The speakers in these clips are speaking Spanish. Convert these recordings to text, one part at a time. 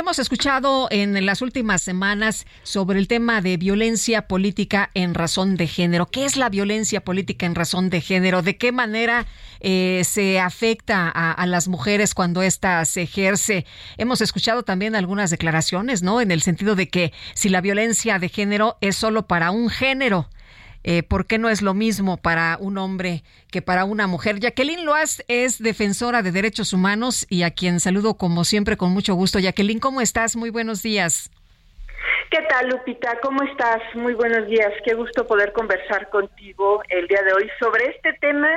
Hemos escuchado en las últimas semanas sobre el tema de violencia política en razón de género. ¿Qué es la violencia política en razón de género? ¿De qué manera eh, se afecta a, a, las mujeres cuando ésta se ejerce? Hemos escuchado también algunas declaraciones, ¿no? En el sentido de que si la violencia de género es solo para un género, eh, ¿Por qué no es lo mismo para un hombre que para una mujer? Jacqueline Loaz es defensora de derechos humanos y a quien saludo como siempre con mucho gusto. Jacqueline, ¿cómo estás? Muy buenos días. ¿Qué tal, Lupita? ¿Cómo estás? Muy buenos días. Qué gusto poder conversar contigo el día de hoy sobre este tema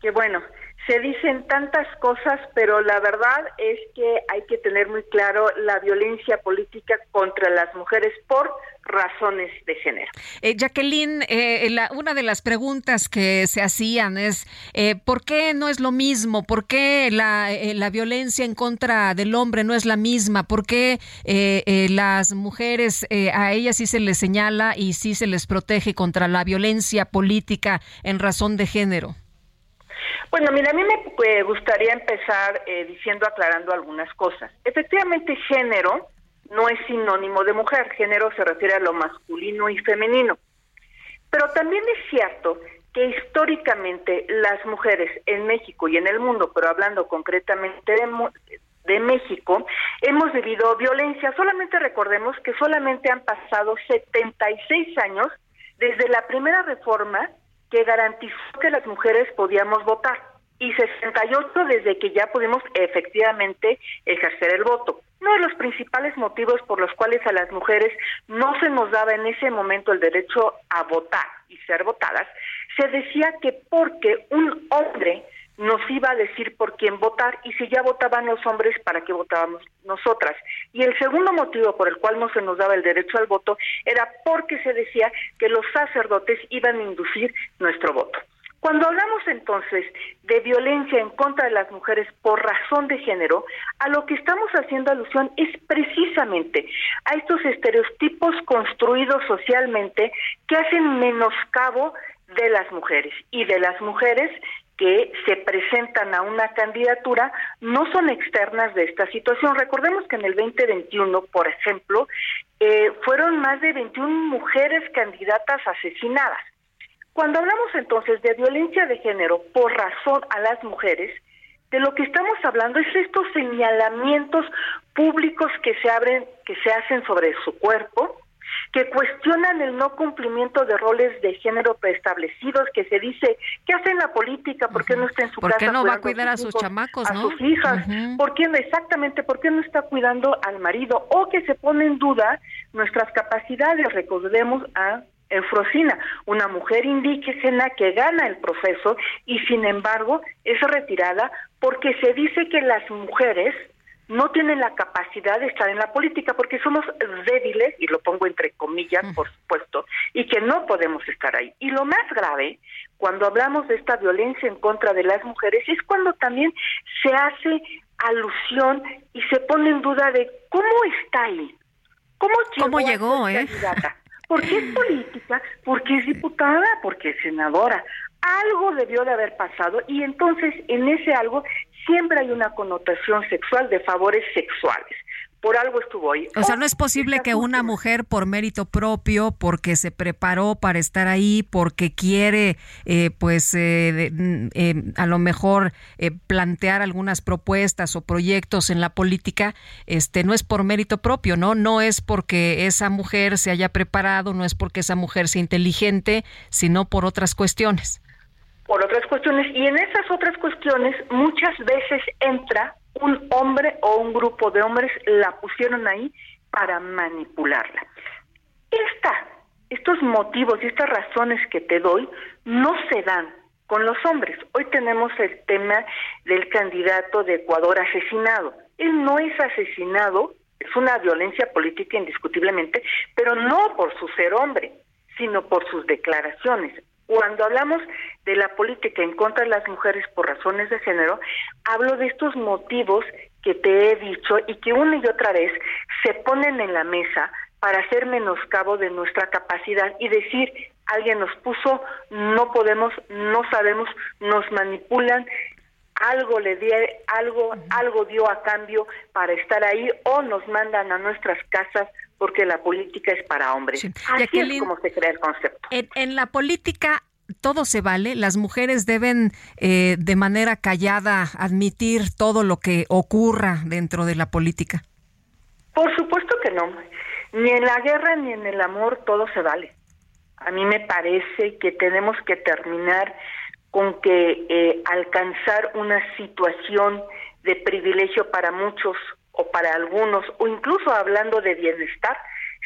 que, bueno, se dicen tantas cosas, pero la verdad es que hay que tener muy claro la violencia política contra las mujeres por razones de género. Eh, Jacqueline, eh, la, una de las preguntas que se hacían es, eh, ¿por qué no es lo mismo? ¿Por qué la, eh, la, violencia en contra del hombre no es la misma? ¿Por qué eh, las mujeres, a ellas sí se les señala y sí se les protege contra la violencia política en razón de género? Bueno, mira, a mí me gustaría empezar eh, diciendo, aclarando algunas cosas. Efectivamente, género no es sinónimo de mujer, género se refiere a lo masculino y femenino. Pero también es cierto que históricamente las mujeres en México y en el mundo, pero hablando concretamente de, de México, hemos vivido violencia. Solamente recordemos que solamente han pasado 76 años desde la primera reforma que garantizó que las mujeres podíamos votar y 68 desde que ya pudimos efectivamente ejercer el voto. Uno de los principales motivos por los cuales a las mujeres no se nos daba en ese momento el derecho a votar y ser votadas, se decía que porque un hombre nos iba a decir por quién votar y si ya votaban los hombres, ¿para qué votábamos nosotras? Y el segundo motivo por el cual no se nos daba el derecho al voto era porque se decía que los sacerdotes iban a inducir nuestro voto. Cuando hablamos entonces de violencia en contra de las mujeres por razón de género, a lo que estamos haciendo alusión es precisamente a estos estereotipos construidos socialmente que hacen menoscabo de las mujeres y de las mujeres que se presentan a una candidatura no son externas de esta situación. Recordemos que en el 2021, por ejemplo, eh, fueron más de 21 mujeres candidatas asesinadas. Cuando hablamos entonces de violencia de género por razón a las mujeres, de lo que estamos hablando es estos señalamientos públicos que se abren, que se hacen sobre su cuerpo, que cuestionan el no cumplimiento de roles de género preestablecidos, que se dice, ¿qué hace en la política? ¿Por qué no está en su ¿Por casa? ¿Por qué no va a cuidar a sus chamacos, a no? sus hijas? Uh -huh. ¿Por qué exactamente, por qué no está cuidando al marido? O que se pone en duda nuestras capacidades, recordemos a Eufrosina, una mujer indígena que gana el proceso y sin embargo es retirada porque se dice que las mujeres no tienen la capacidad de estar en la política porque somos débiles, y lo pongo entre comillas, por supuesto, y que no podemos estar ahí. Y lo más grave, cuando hablamos de esta violencia en contra de las mujeres, es cuando también se hace alusión y se pone en duda de cómo está ahí. ¿Cómo llegó, ¿Cómo llegó eh? candidata? Porque es política, porque es diputada, porque es senadora. Algo debió de haber pasado y entonces en ese algo siempre hay una connotación sexual de favores sexuales. Por algo estuvo ahí. O sea, no es posible que una mujer por mérito propio, porque se preparó para estar ahí, porque quiere, eh, pues, eh, eh, a lo mejor plantear algunas propuestas o proyectos en la política, este, no es por mérito propio, ¿no? No es porque esa mujer se haya preparado, no es porque esa mujer sea inteligente, sino por otras cuestiones por otras cuestiones y en esas otras cuestiones muchas veces entra un hombre o un grupo de hombres la pusieron ahí para manipularla. Esta, estos motivos y estas razones que te doy no se dan con los hombres. Hoy tenemos el tema del candidato de Ecuador asesinado. Él no es asesinado, es una violencia política indiscutiblemente, pero no por su ser hombre, sino por sus declaraciones. Cuando hablamos de la política en contra de las mujeres por razones de género, hablo de estos motivos que te he dicho y que una y otra vez se ponen en la mesa para hacer menoscabo de nuestra capacidad y decir, alguien nos puso, no podemos, no sabemos, nos manipulan, algo le dio, algo, algo dio a cambio para estar ahí o nos mandan a nuestras casas porque la política es para hombres. Así es como se crea el concepto. En, la política todo se vale, las mujeres deben eh, de manera callada admitir todo lo que ocurra dentro de la política. Por supuesto que no. Ni en la guerra ni en el amor todo se vale. A mí me parece que tenemos que terminar con que eh, alcanzar una situación de privilegio para muchos o para algunos, o incluso hablando de bienestar,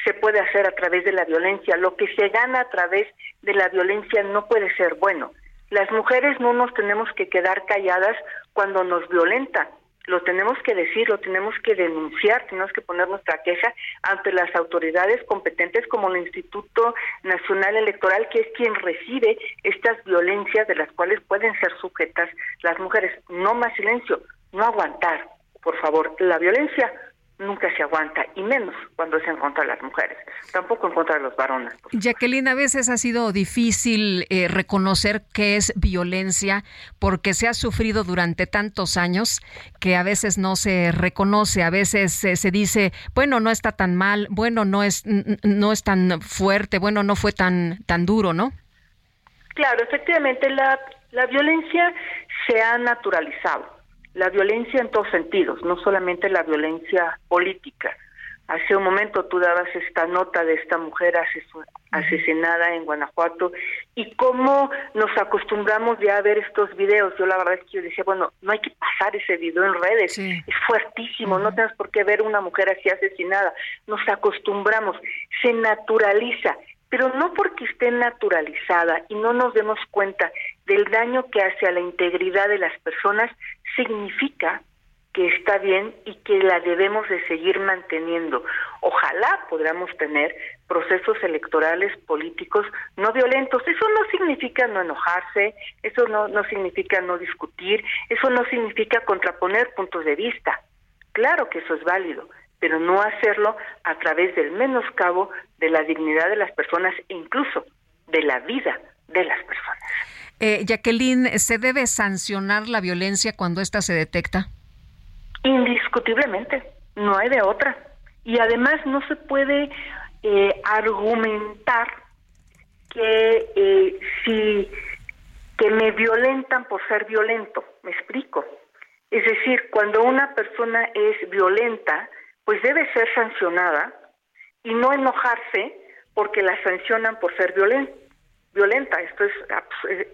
se puede hacer a través de la violencia. Lo que se gana a través de la violencia no puede ser bueno. Las mujeres no nos tenemos que quedar calladas cuando nos violentan. Lo tenemos que decir, lo tenemos que denunciar, tenemos que poner nuestra queja ante las autoridades competentes como el Instituto Nacional Electoral, que es quien recibe estas violencias de las cuales pueden ser sujetas las mujeres. No más silencio, no aguantar, por favor, la violencia nunca se aguanta, y menos cuando es en contra de las mujeres, tampoco en contra de los varones. Jacqueline, a veces ha sido difícil eh, reconocer qué es violencia porque se ha sufrido durante tantos años que a veces no se reconoce, a veces se dice, bueno, no está tan mal, bueno, no es, no es tan fuerte, bueno, no fue tan, tan duro, ¿no? Claro, efectivamente, la, la violencia se ha naturalizado la violencia en todos sentidos, no solamente la violencia política. Hace un momento tú dabas esta nota de esta mujer asesinada en Guanajuato y cómo nos acostumbramos ya a ver estos videos. Yo la verdad es que yo decía, bueno, no hay que pasar ese video en redes, es fuertísimo, no tenemos por qué ver una mujer así asesinada. Nos acostumbramos, se naturaliza pero no porque esté naturalizada y no nos demos cuenta del daño que hace a la integridad de las personas, significa que está bien y que la debemos de seguir manteniendo. Ojalá podamos tener procesos electorales políticos no violentos. Eso no significa no enojarse, eso no, no significa no discutir, eso no significa contraponer puntos de vista. Claro que eso es válido, pero no hacerlo a través del menoscabo de la dignidad de las personas e incluso de la vida de las personas. Eh, Jacqueline, ¿se debe sancionar la violencia cuando ésta se detecta? Indiscutiblemente, no hay de otra. Y además no se puede eh, argumentar que eh, si que me violentan por ser violento, me explico. Es decir, cuando una persona es violenta, pues debe ser sancionada y no enojarse porque la sancionan por ser violenta. Esto es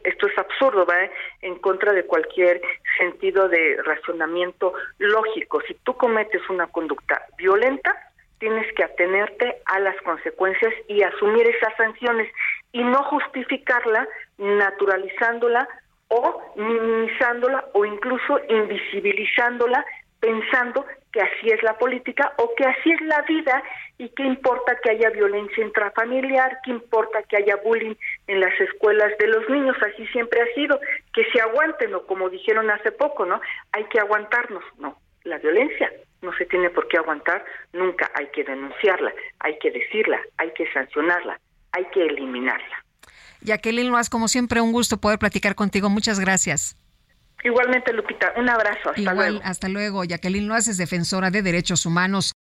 esto es absurdo, va en contra de cualquier sentido de racionamiento lógico. Si tú cometes una conducta violenta, tienes que atenerte a las consecuencias y asumir esas sanciones y no justificarla naturalizándola o minimizándola o incluso invisibilizándola pensando que así es la política o que así es la vida y qué importa que haya violencia intrafamiliar, qué importa que haya bullying en las escuelas de los niños, así siempre ha sido, que se aguanten o como dijeron hace poco, ¿no? Hay que aguantarnos, no, la violencia no se tiene por qué aguantar, nunca hay que denunciarla, hay que decirla, hay que sancionarla, hay que eliminarla. Jacqueline Loas, como siempre, un gusto poder platicar contigo. Muchas gracias. Igualmente, Lupita, un abrazo. Hasta Igual, luego. Hasta luego. Jacqueline Loas es defensora de derechos humanos.